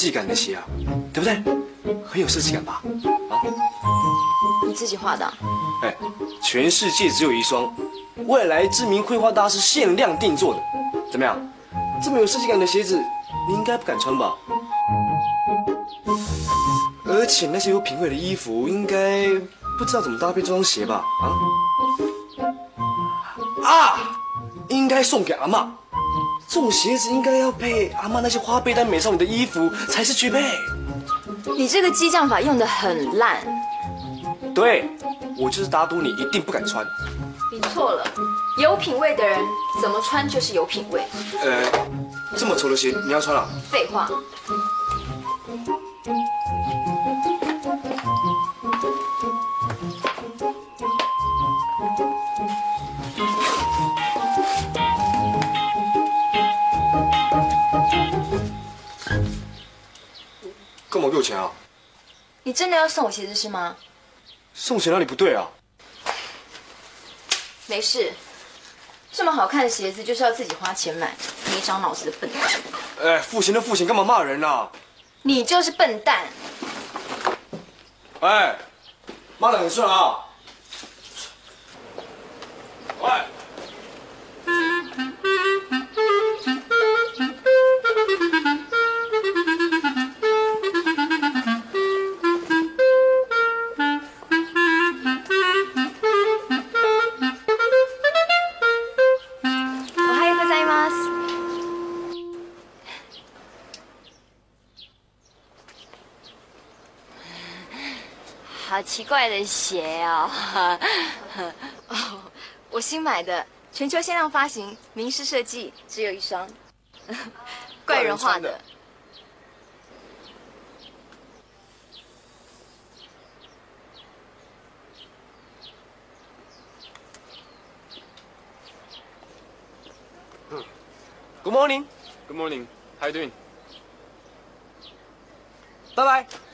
有设计感的鞋啊，对不对？很有设计感吧？啊，你自己画的啊、哎，全世界只有一双，未来知名绘画大师限量定做的，怎么样？这么有设计感的鞋子，你应该不敢穿吧？而且那些有品味的衣服，应该不知道怎么搭配这双鞋吧？啊？啊！应该送给阿嬷。这种鞋子应该要配阿妈那些花背单美少女的衣服才是绝配。你这个激将法用的很烂，对，我就是打赌你一定不敢穿。你错了。有品味的人怎么穿就是有品味。呃，这么丑的鞋你要穿啊？废话，干嘛给我钱啊？你真的要送我鞋子是吗？送钱哪里不对啊？没事，这么好看的鞋子就是要自己花钱买。没长脑子的笨蛋，哎，付钱的付钱，干嘛骂人啊？你就是笨蛋。哎，骂的很顺啊。喂，奇怪的鞋哦！哦，我新买的，全球限量发行，名师设计，只有一双，怪人画的。Good morning. Good morning. How you doing? 拜拜。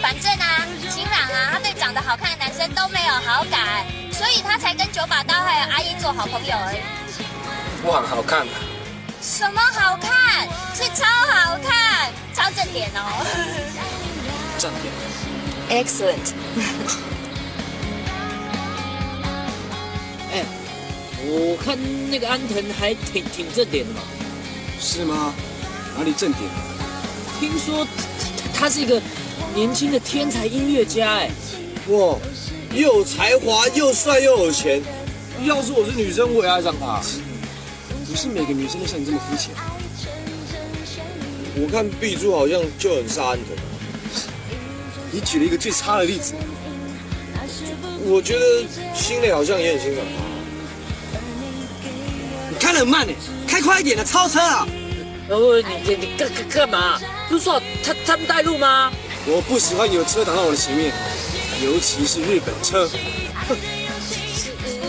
反正啊，晴朗啊，他对长得好看的男生都没有好感，所以他才跟九把刀还有阿姨做好朋友而已。我很好看的。什么好看？是超好看，超正点哦。正点。Excellent. 哎，我看那个安藤还挺挺正点的嘛。是吗？哪里正点？听说他他是一个年轻的天才音乐家，哎，哇，又有才华，又帅又有钱。要是我是女生，我也爱上他。不是每个女生都像你这么肤浅。我看碧珠好像就很杀安藤。你举了一个最差的例子。我觉得心磊好像也很欣赏他。你开得很慢呢，开快一点的，超车啊！哦，你你你干干干嘛？不是说他他们带路吗？我不喜欢有车挡到我的前面，尤其是日本车。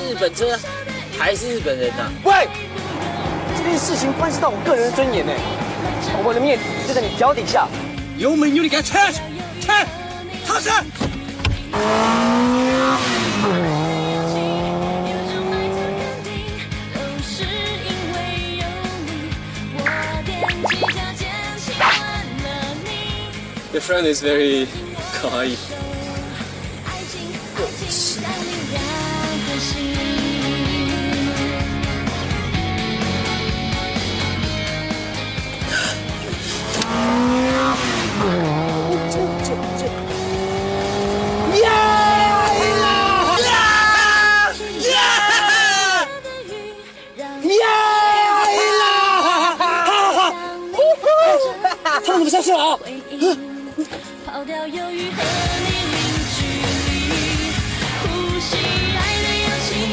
日本车还是日本人呐、喂，这件事情关系到我个人的尊严呢，我的面子就在你脚底下。油门有你给他踹下去，吹，超车！Your friend is very 可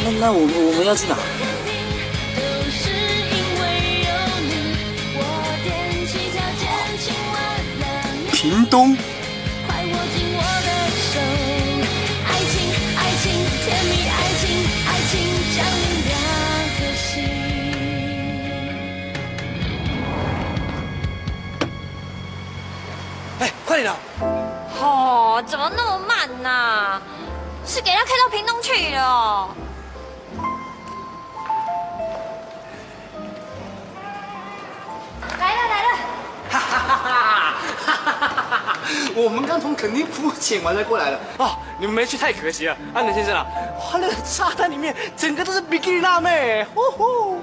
那那我们我们要去哪？都是因为有你，我踮起脚尖亲吻了你，屏东。是给他开到屏东去了。来了来了，我们刚从垦丁浮潜完才过来的啊！你们没去太可惜了。安德先生啊，哇，那个沙滩里面整个都是比基尼辣妹，呼呼！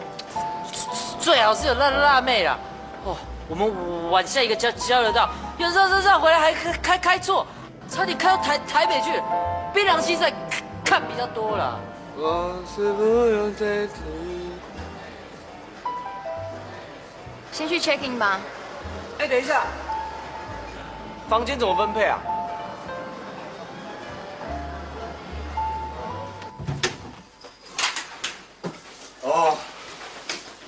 最好是有辣辣妹啦。哦，我们晚下一个交交流道，有绕绕绕回来还开开开错，差点开到台台北去。槟榔西赛看看比较多了。我是不用再等。先去 check in 吧。哎，等一下，房间怎么分配啊？哦，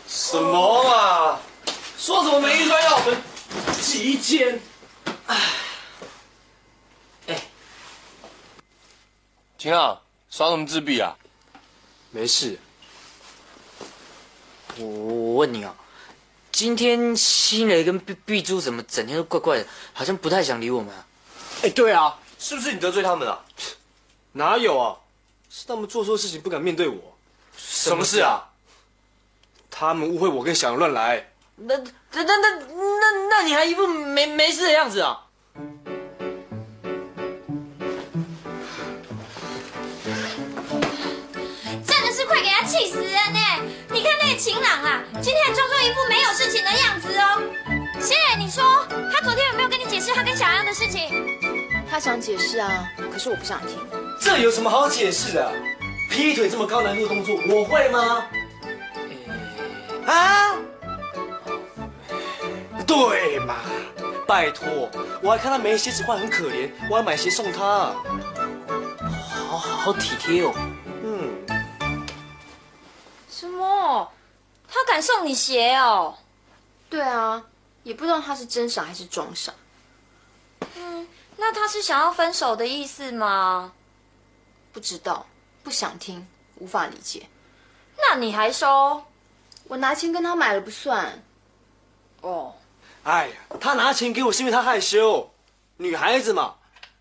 什么啊？说什么没预算要我们几间？秦朗，耍什么自闭啊？没事，我我问你啊，今天新雷跟碧碧珠怎么整天都怪怪的，好像不太想理我们啊？哎，对啊，是不是你得罪他们了？哪有啊？是他们做错事情不敢面对我。什么事啊？他们误会我跟小杨乱来。那那那那那那你还一副没没事的样子啊？气死人呢！你看那个晴朗啊，今天还装作一副没有事情的样子哦。谢谢你说，他昨天有没有跟你解释他跟小杨的事情？他想解释啊，可是我不想听。这有什么好解释的？劈腿这么高难度的动作，我会吗？啊？对嘛？拜托，我还看他没鞋子换，很可怜，我要买鞋送他。好好体贴哦。敢送你鞋哦？对啊，也不知道他是真傻还是装傻。嗯，那他是想要分手的意思吗？不知道，不想听，无法理解。那你还收？我拿钱跟他买了不算。哦，哎呀，他拿钱给我是因为他害羞，女孩子嘛，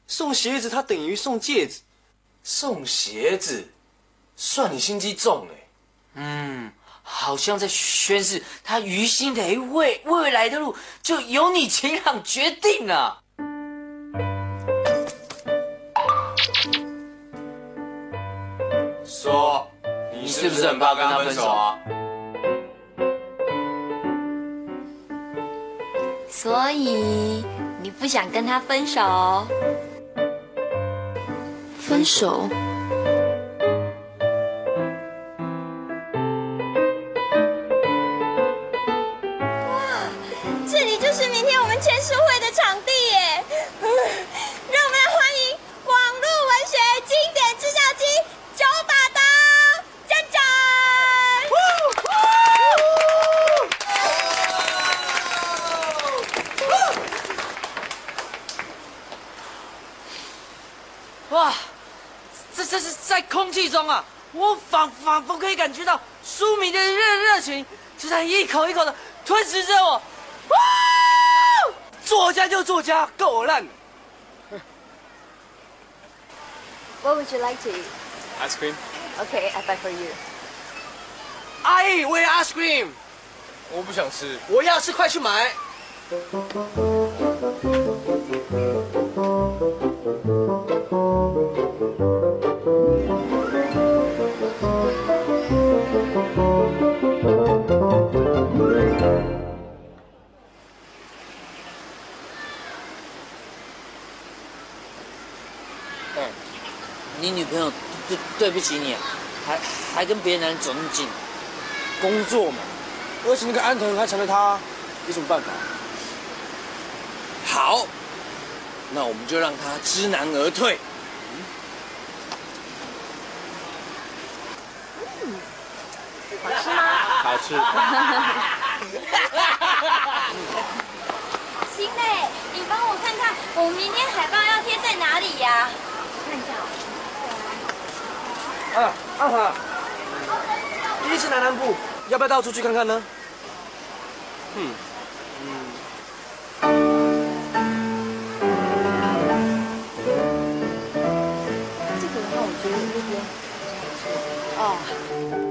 送鞋子他等于送戒指。送鞋子，算你心机重哎。嗯，好像在宣示他于心的未未来的路就由你秦朗决定了。说，你是不是很怕跟他分手啊？所以你不想跟他分手？分手？天我们签书会的场地耶！让我们来欢迎网络文学经典制造机九把刀站长。哇，这这是在空气中啊！我仿仿佛可以感觉到书迷的热热情，就在一口一口的吞噬着我。哇！作家就作家，够烂。What would you like to eat? Ice cream。Okay, I buy for you. 阿姨，我要 ice cream，我不想吃。我要吃，快去买。朋友对对不起你啊，还还跟别的男人走那么近。工作嘛，而且那个安藤还缠着他，有什么办法？好，那我们就让他知难而退。好吃。行嘞，你帮我看看，我们明天海报要贴在哪里呀？啊，阿华，第一次来南部，要不要带我出去看看呢？嗯，这个的话，我觉得这边哦。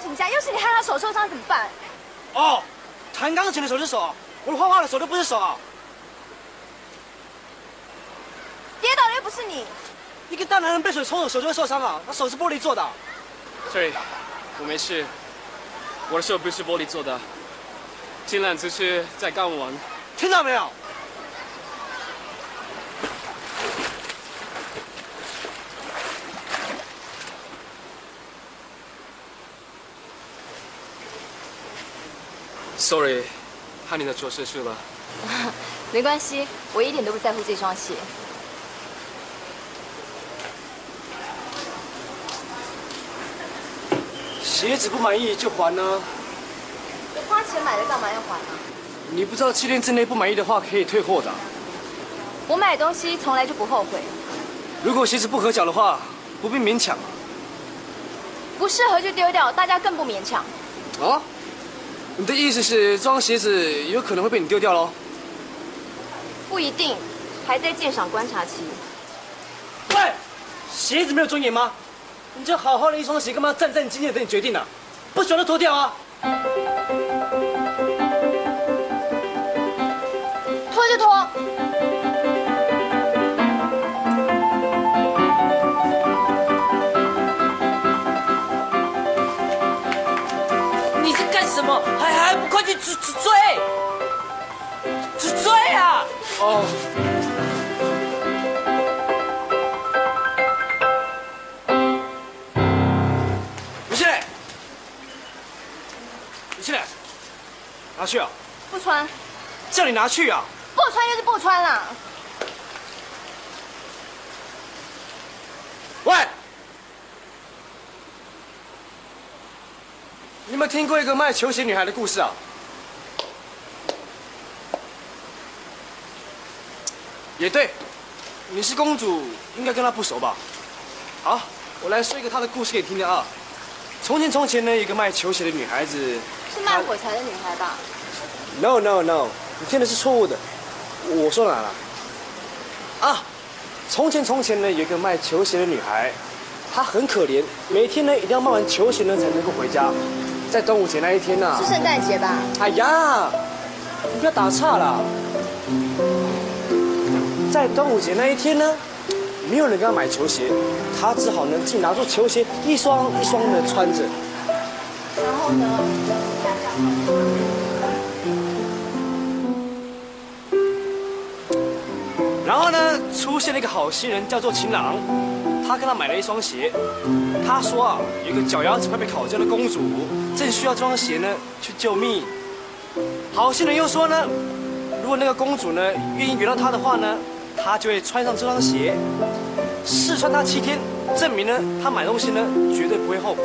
钢琴家，要是你害他手受伤怎么办？哦，弹钢琴的手是手，我画画的手都不是手啊。跌倒的又不是你，一个大男人被水冲了，手就会受伤啊。他手是玻璃做的啊。Sorry，我没事，我的手不是玻璃做的，金兰只是在干玩。听到没有？害你的脚失去了。没关系，我一点都不在乎这双鞋。鞋子不满意就还呢。花钱买的干嘛要还啊？你不知道七天之内不满意的话可以退货的。我买东西从来就不后悔，如果鞋子不合脚的话，不必勉强。不适合就丢掉，大家更不勉强。啊？你的意思是这双鞋子有可能会被你丢掉喽？不一定，还在鉴赏观察期。喂，鞋子没有尊严吗？你这好好的一双鞋，干嘛战战兢兢的等你决定呢、不喜欢就脱掉啊！脱就脱。你在干什么？去追追追追啊！哦。李庆磊，李庆磊，拿去啊！不穿，叫你拿去啊！不穿就是不穿啦。喂，你有没有听过一个卖球鞋女孩的故事啊？也对，你是公主，应该跟她不熟吧？好，我来说一个她的故事给你听听啊。从前从前呢，有一个卖球鞋的女孩子。是卖火柴的女孩吧？No no no，你听的是错误的。我说哪了？啊，从前从前呢，有一个卖球鞋的女孩，她很可怜，每天呢一定要卖完球鞋呢才能够回家。在端午节那一天呢、是圣诞节吧？哎呀，你不要打岔啦！在端午节那一天呢，没有人给他买球鞋，他只好呢自己拿出球鞋一双一双的穿着。然后呢？然后呢，出现了一个好心人，叫做秦朗，他跟他买了一双鞋。他说啊，有一个脚丫子快被烤焦的公主，正需要这双鞋呢去救命。好心人又说呢，如果那个公主呢愿意原谅他的话呢，他就会穿上这双鞋，试穿它七天，证明呢他买东西呢绝对不会后悔。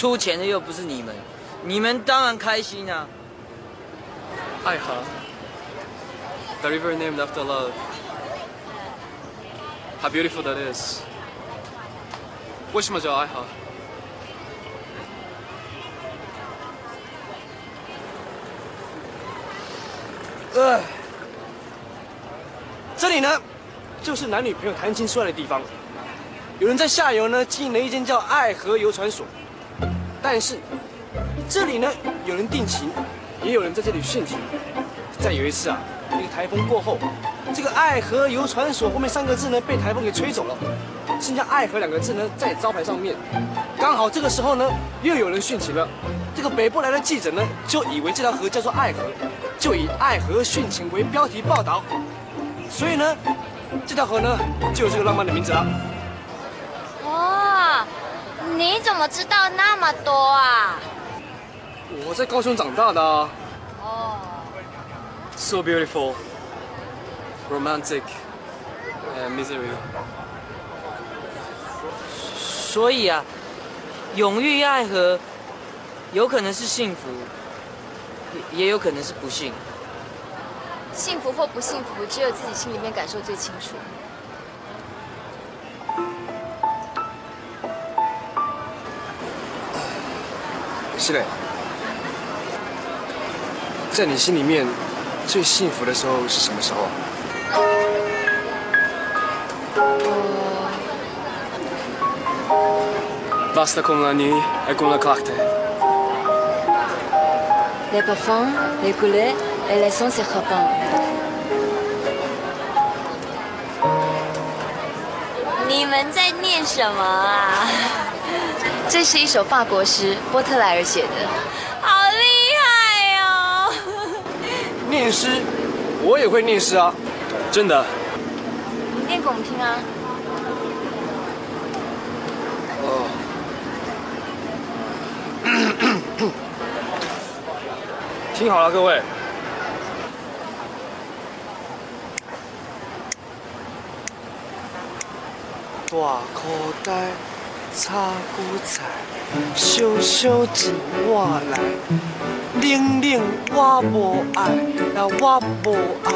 出出钱的又不是你们，你们当然开心啊！爱河，the river named after love. How beautiful that is. 为什么叫爱河？呃，这里呢，就是男女朋友谈情说爱的地方。有人在下游呢经营了一间叫爱河游船所，但是这里呢有人定情，也有人在这里殉情。再有一次啊，一个台风过后，这个爱河游船所后面三个字呢被台风给吹走了，剩下爱河两个字呢在招牌上面。刚好这个时候呢，又有人殉情了。这个北部来的记者呢，就以为这条河叫做爱河，就以爱河殉情为标题报道，所以呢，这条河呢就有这个浪漫的名字了。哇，你怎么知道那么多啊？我在高雄长大的啊，哦，So beautiful, romantic, and misery. 所以啊，永浴爱河有可能是幸福，也也有可能是不幸。幸福或不幸福，只有自己心里面感受最清楚。西磊，在你心里面最幸福的时候是什么时候啊？Basta con la nuit et con la clarté. Les parfums, les couleurs et les sons se répandent. 你们在念什么啊？这是一首法国诗，波特莱尔写的。好厉害哦！念诗，我也会念诗啊。真的，你念给我们听啊。哦。听好了，各位。大口袋插韭菜，小小钱我来，冷冷我无爱，呀我无爱。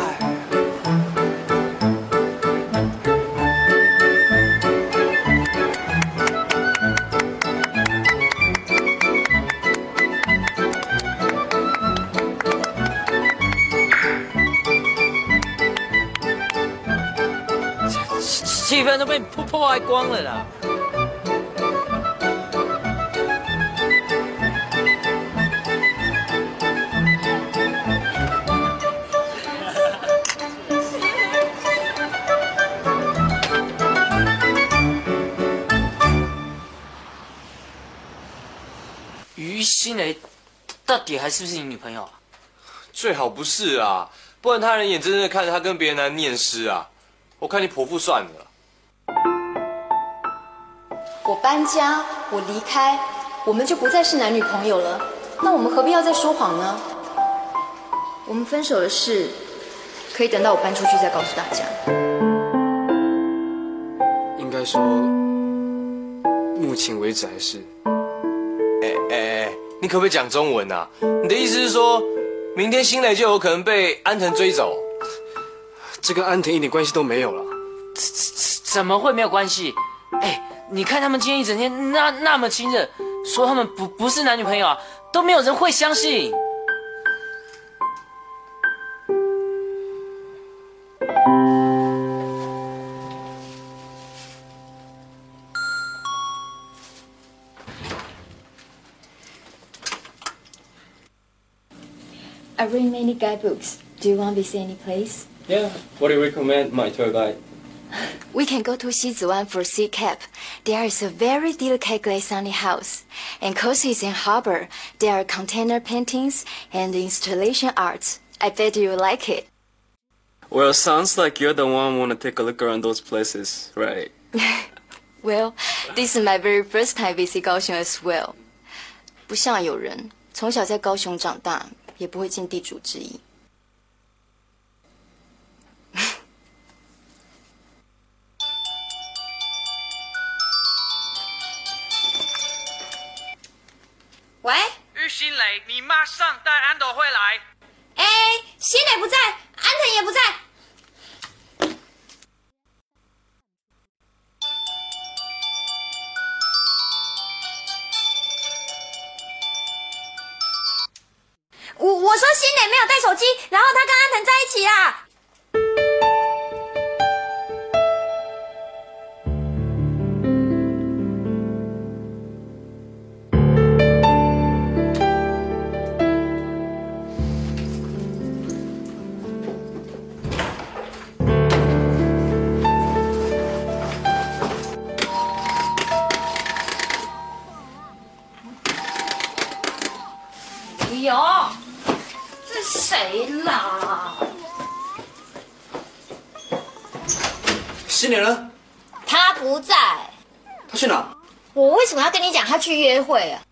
气氛都被你破破坏光了啦！到底还是不是你女朋友啊？最好不是啊，不然他人眼睁睁地看着他跟别人男人念诗啊，我看你婆妇算了。我搬家，我离开，我们就不再是男女朋友了。那我们何必要再说谎呢？我们分手的事，可以等到我搬出去再告诉大家。应该说，目前为止还是。哎哎哎，你可不可以讲中文啊？你的意思是说，明天新蕾就有可能被安藤追走？这跟安藤一点关系都没有了。怎么会没有关系？哎，你看他们今天一整天那那么亲热，说他们不不是男女朋友啊，都没有人会相信。I read many guidebooks. Do you want to visit any place? Yeah. What do you recommend, my tour guide? We can go to Xiziwan for sea cap. There is a very delicate glass sunny house. And cause it's in harbor, there are container paintings and installation arts. I bet you like it. Well, sounds like you're the one want to take a look around those places, right? Well, this is my very first time visit 高雄 as well. 不像有人从小在高雄长大， 也不会尽地主之谊。喂，玉新蕾，你马上带安德回来。哎，新磊不在，安藤也不在。带手机，然后他跟阿腾在一起啦。去约会啊？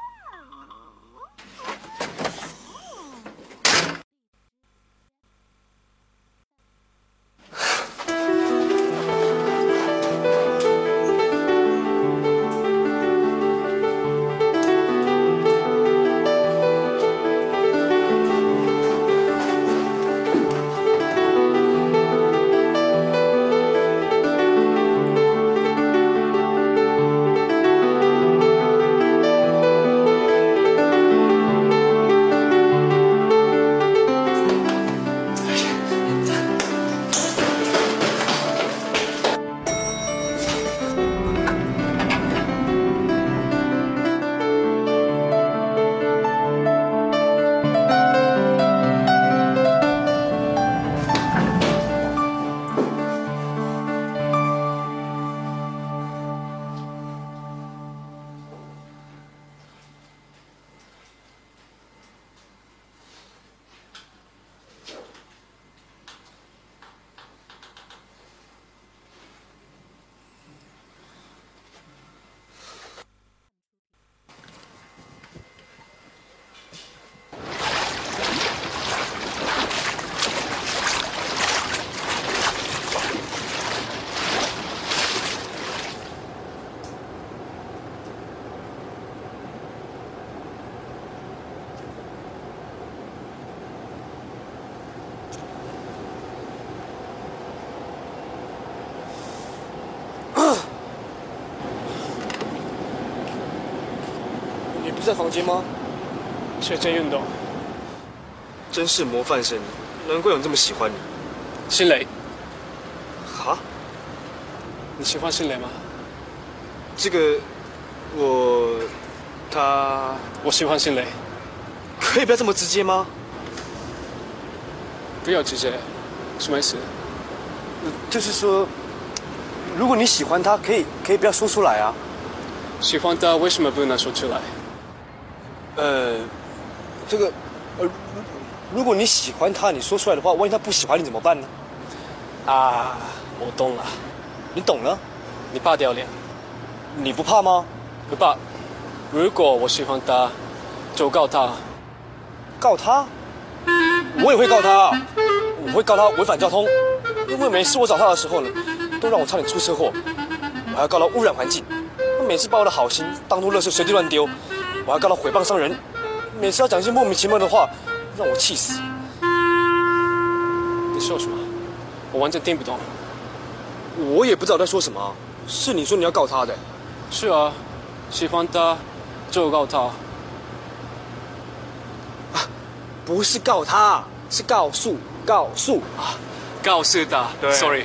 是在房间吗？睡前运动。真是模范生，难怪有人这么喜欢你。新蕾，哈？你喜欢新雷吗？这个，我，他，我喜欢新雷。可以不要这么直接吗？不要直接，什么意思？就是说，如果你喜欢他，可以可以不要说出来啊。喜欢他为什么不能说出来？呃，这个，呃，如果你喜欢他，你说出来的话，万一他不喜欢你怎么办呢？啊，我懂了。你懂了？你怕掉脸？你不怕吗？不怕。如果我喜欢他，就告他。告他？我也会告他，我会告他违反交通，因为每次我找他的时候呢，都让我差点出车祸，我还要告他污染环境，他每次把我的好心当作垃圾随地乱丢，我还告他诽谤伤人，每次要讲一些莫名其妙的话，让我气死。你说什么？我完全听不懂。我也不知道在说什么，是你说你要告他的。是啊，喜欢他就告他。不是告他，是告诉告诉啊，告诉他。对，sorry，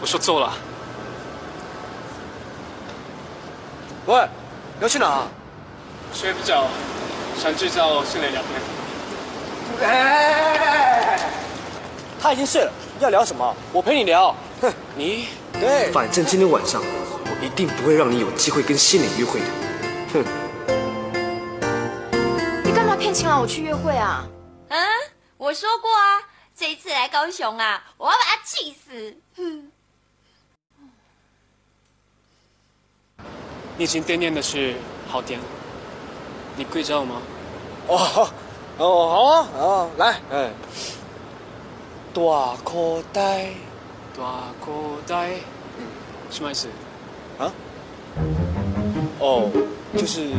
我说错了。喂，你要去哪？睡不着，想去找新蕾聊天。哎，他已经睡了，要聊什么？我陪你聊。哼，你对，反正今天晚上我一定不会让你有机会跟心蕾约会的。哼，你干嘛骗晴朗我去约会啊？嗯，我说过啊，这一次来高雄啊，我要把他气死。哼，你今天念的是好点，你会教吗？哦，好哦，好啊，哦，来，哎，大口袋，大口袋，什么意思？啊？哦，就是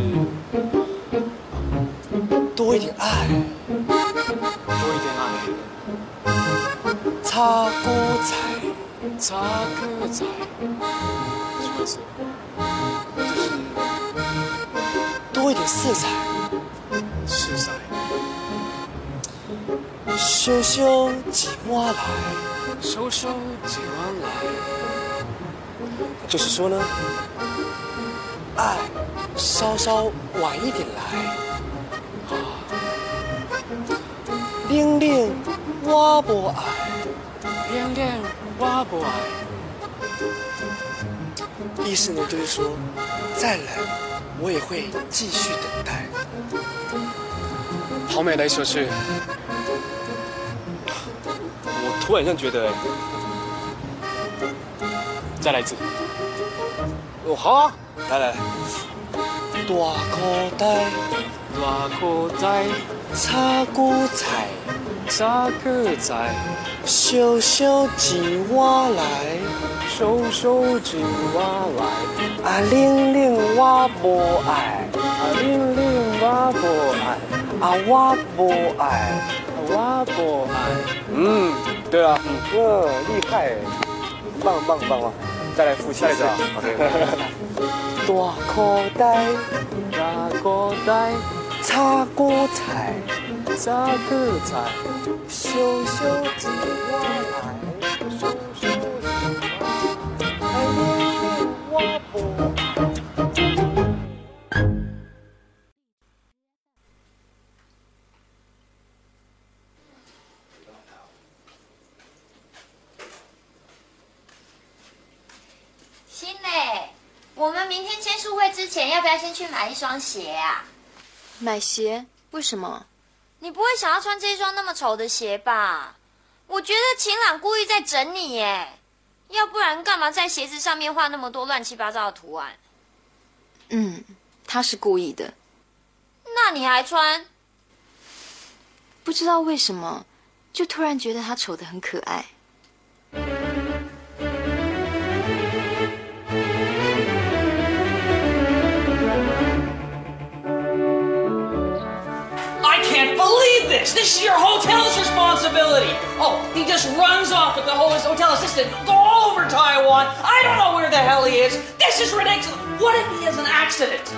多一点爱，多一点爱，擦锅菜，擦锅仔，什么意思？就是多一点色彩，色彩，羞羞几碗来，收收几碗来，就是说呢，爱稍稍晚一点来。玲玲，我不爱。恋恋我不爱。意思呢，就是说，再冷，我也会继续等待。好美的一首诗，我突然这样觉得，再来一次。哦，好啊，来来来，大口袋，大口袋，擦锅菜，擦个仔，小小几碗来，收收几碗来。啊玲玲我无爱，啊，玲玲我无爱，啊我无爱。我无爱。嗯，对啊，嗯，厉害，棒棒棒棒，再来复习一次啊。大口袋，大口袋，擦锅菜，擦个仔，小小几碗一双鞋啊？买鞋？为什么？你不会想要穿这一双那么丑的鞋吧？我觉得晴朗故意在整你耶，要不然干嘛在鞋子上面画那么多乱七八糟的图案？嗯，他是故意的。那你还穿？不知道为什么，就突然觉得他丑的很可爱。This! This is your hotel's responsibility! Oh, he just runs off with the whole hotel assistant all over Taiwan. I don't know where the hell he is. This is ridiculous. What if he has an accident?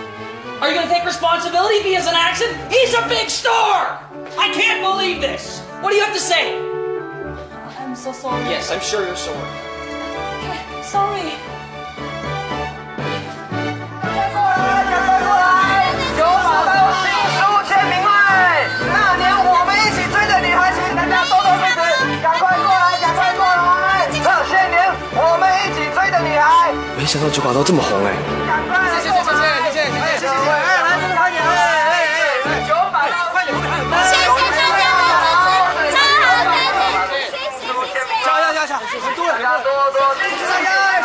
Are you gonna take responsibility if he has an accident? He's a big star! I can't believe this! What do you have to say? I'm so sorry. Yes, I'm sure you're sorry. Sorry. 没想到九把刀这么红哎、赶快来谢谢谢谢谢谢谢谢，哎，来这个快点，哎哎哎，九把刀，快点，快点，谢谢大家的支持，真好谢，谢谢谢。加油加油，很多人，大家多多谢谢，大家爱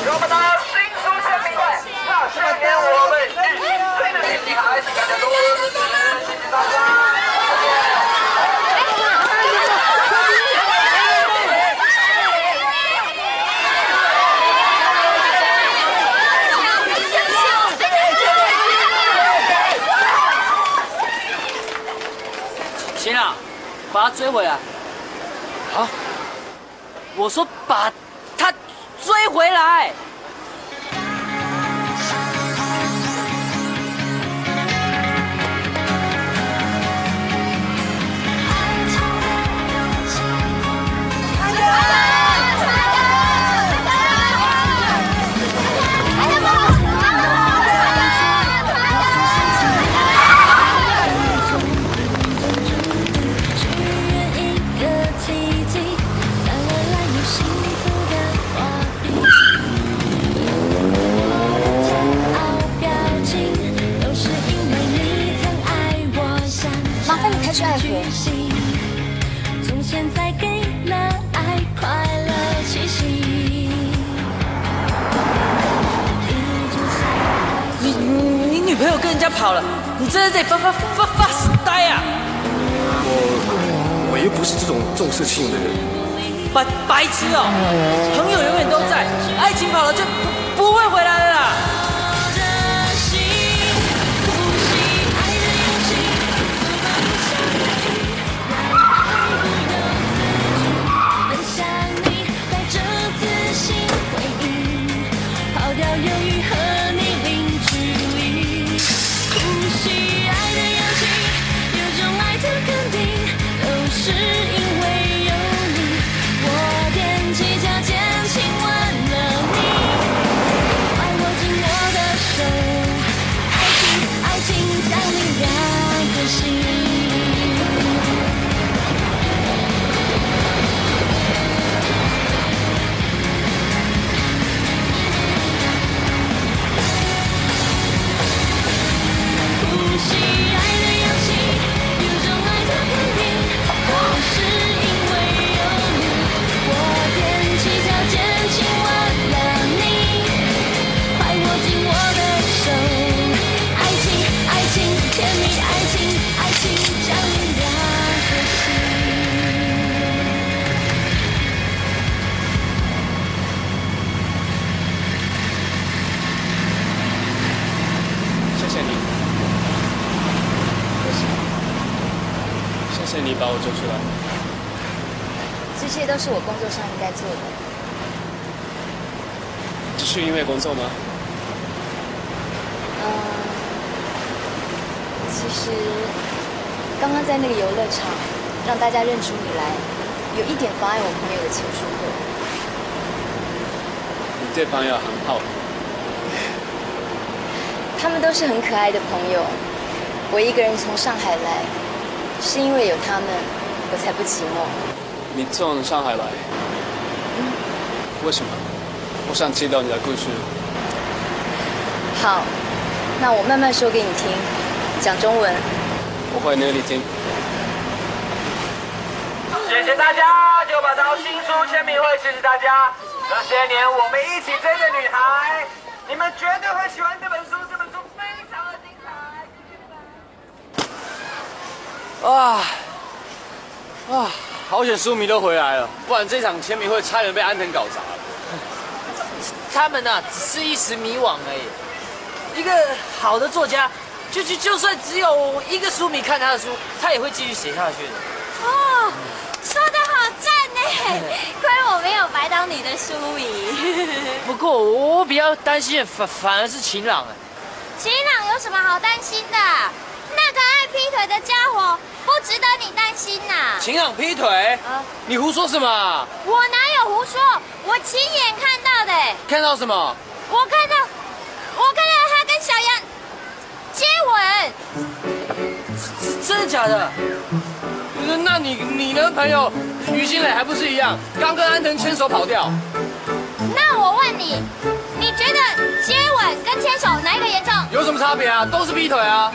九把刀新书签名会，那些年我们一起追的女孩，请大家多多支持，谢谢大家。行了，把他追回来。啊？我说把他追回来。友跟人家跑了，你真的得发发发发呆啊！我我又不是这种重色轻友的人，白白痴哦，朋友永远都在，爱情跑了就只是因为工作吗？嗯，其实刚刚在那个游乐场让大家认出你来，有一点妨碍我朋友的签书会。你对朋友很好，他们都是很可爱的朋友。我一个人从上海来，是因为有他们，我才不寂寞。你从上海来，为什么？我想知道你的故事。好，那我慢慢说给你听，讲中文。我会努力听。谢谢大家，九把刀新书签名会，谢谢大家。这些年我们一起追的女孩，你们绝对会喜欢这本书，这本书非常的精彩。啊啊！好险书迷都回来了，不然这场签名会差点被安藤搞砸了。他们啊、只是一时迷惘而已。一个好的作家，就就就算只有一个书迷看他的书，他也会继续写下去的。哦，说的好赞呢！亏我没有白当你的书迷。不过我比较担心的反反而是晴朗哎。晴朗有什么好担心的？那个爱劈腿的家伙不值得你担心呐、晴朗劈腿？啊你胡说什么？我哪有胡说？我亲眼看到的、看到什么？我看到，我看到他跟小杨接吻。真的假的？那那你你的朋友于心磊还不是一样，刚跟安藤牵手跑掉？那我问你，你觉得接吻跟牵手哪一个严重？有什么差别啊？都是劈腿啊！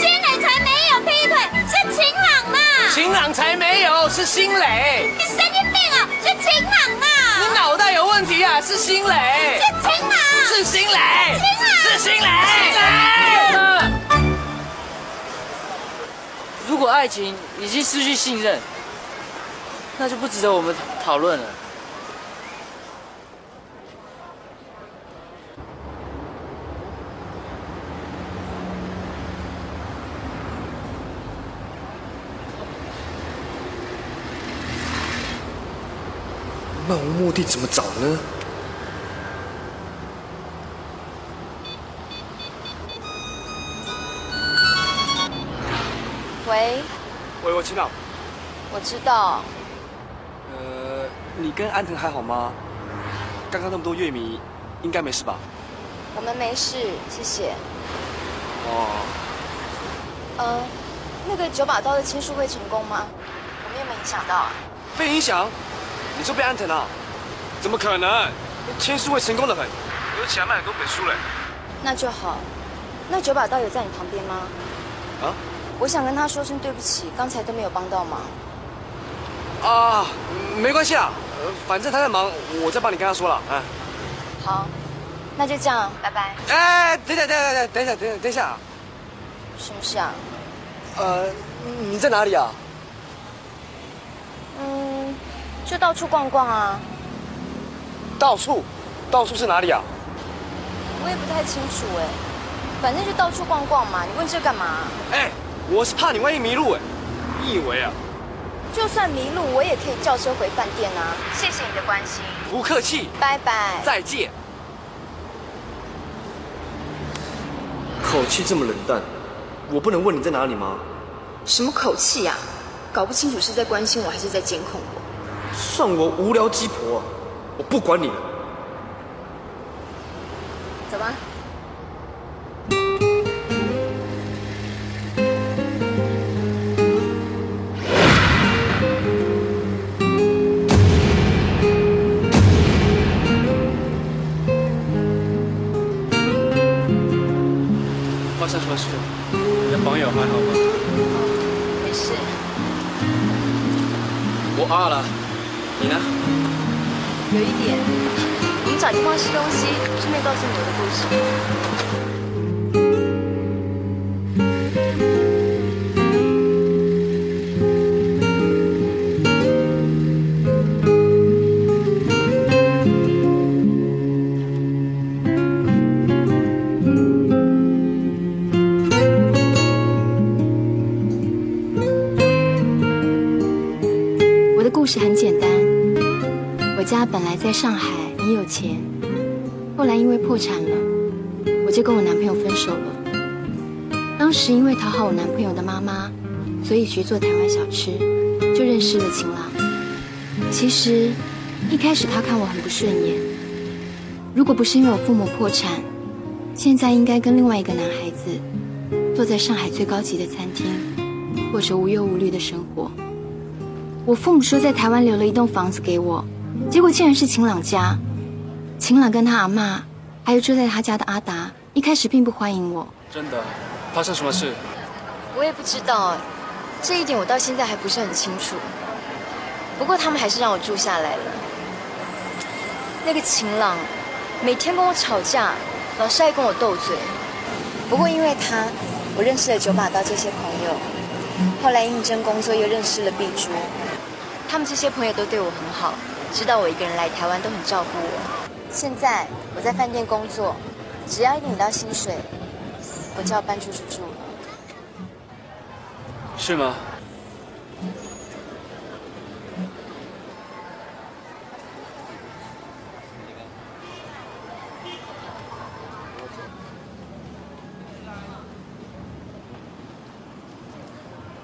哦，新磊才没有劈腿，是晴朗嘛！晴朗才没有，是新磊。你神经病啊！是晴朗啊！你脑袋有问题啊！是新磊。是晴朗，是新磊。晴朗，是新磊。如果爱情已经失去信任，那就不值得我们讨论了。漫无目的怎么找呢？喂，喂，我知道。我知道，呃，你跟安藤还好吗？刚刚那么多乐迷，应该没事吧？我们没事，谢谢。哦，呃，那个九把刀的签书会成功吗？我们有没有影响到啊？被影响？你说被安藤啊？怎么可能？签书会成功的很，而且还卖很多本书嘞。那就好。那九把刀有在你旁边吗？啊？我想跟他说声对不起，刚才都没有帮到忙。啊，没关系啊，呃反正他在忙，我再帮你跟他说了。啊。好，那就这样，拜拜。哎，等一下，等一下，等一下，等一下，等一下。什么事啊？呃，你在哪里啊？嗯，就到处逛逛啊。到处，到处是哪里啊？我也不太清楚哎，反正就到处逛逛嘛。你问这干嘛？哎，我是怕你万一迷路哎。你以为啊？就算迷路，我也可以叫车回饭店啊。谢谢你的关心，不客气，拜拜。再见。口气这么冷淡，我不能问你在哪里吗？什么口气呀、搞不清楚是在关心我还是在监控我。算我无聊鸡婆，我不管你了。走吧。发生什么事？你的朋友还好吗？没事。我饿了，你呢？有一点。我们找地方吃东西，顺便告诉你我的故事。在上海，很有钱，后来因为破产了，我就跟我男朋友分手了。当时因为讨好我男朋友的妈妈，所以学做台湾小吃，就认识了秦朗。其实一开始他看我很不顺眼，如果不是因为我父母破产，现在应该跟另外一个男孩子坐在上海最高级的餐厅，过着无忧无虑的生活。我父母说在台湾留了一栋房子给我，结果竟然是晴朗家。晴朗跟他阿妈，还有住在他家的阿达，一开始并不欢迎我。真的？发生什么事？我也不知道，这一点我到现在还不是很清楚。不过他们还是让我住下来了。那个晴朗，每天跟我吵架，老是爱跟我斗嘴。不过因为他，我认识了九把刀这些朋友，后来应征工作又认识了碧珠。他们这些朋友都对我很好，知道我一个人来台湾都很照顾我。现在我在饭店工作，只要一领到薪水，我就要搬出去住了。是吗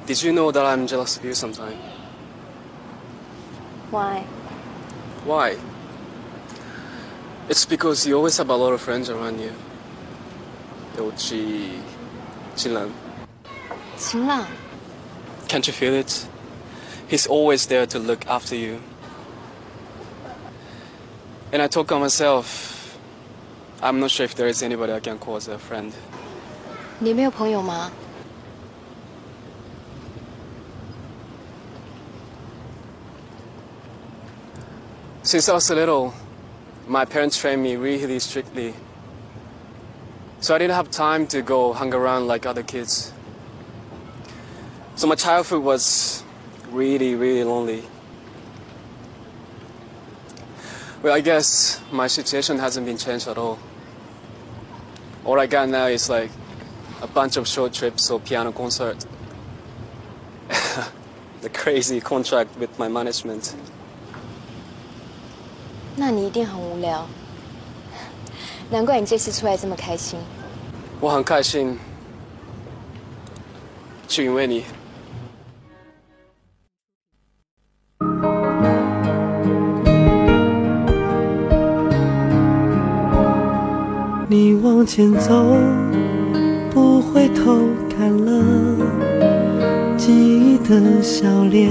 ？Did you know that I'm jealous of you sometime? Why? Why? It's because you always have a lot of friends around you. 尤其金兰。晴朗， Can't you feel it? He's always there to look after you. And I told myself, I'm not sure if there is anybody I can call as a friend. 你没有朋友吗？ Since I was little, my parents trained me really strictly. So I didn't have time to go hang around like other kids. So my childhood was really, really lonely. Well, I guess my situation hasn't been changed at all. All I got now is like a bunch of short trips or piano concert. the crazy contract with my management. 那你一定很无聊，难怪你这次出来这么开心。我很开心，是因为你。你往前走，不回头看了记忆的笑脸，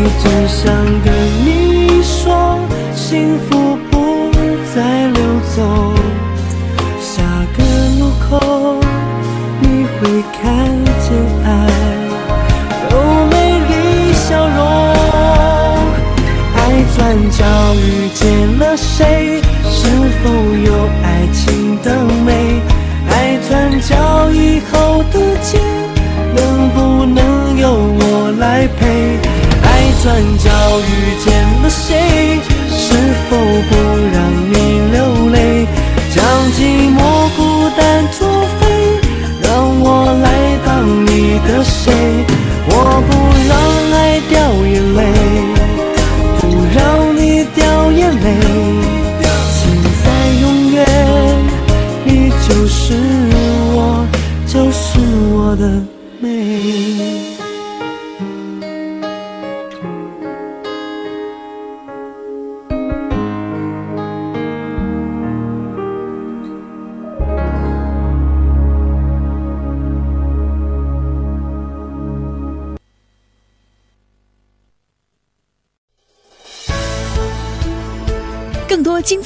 一直想跟你说，幸福不再溜走。下个路口，你会看见爱有美丽笑容。爱转角遇见了谁？是否有爱情的美？爱转角以后的街，能不能由我来陪？转角遇见了谁？是否不让你流泪？将寂寞孤单作废，让我来当你的谁？我不让爱掉眼泪，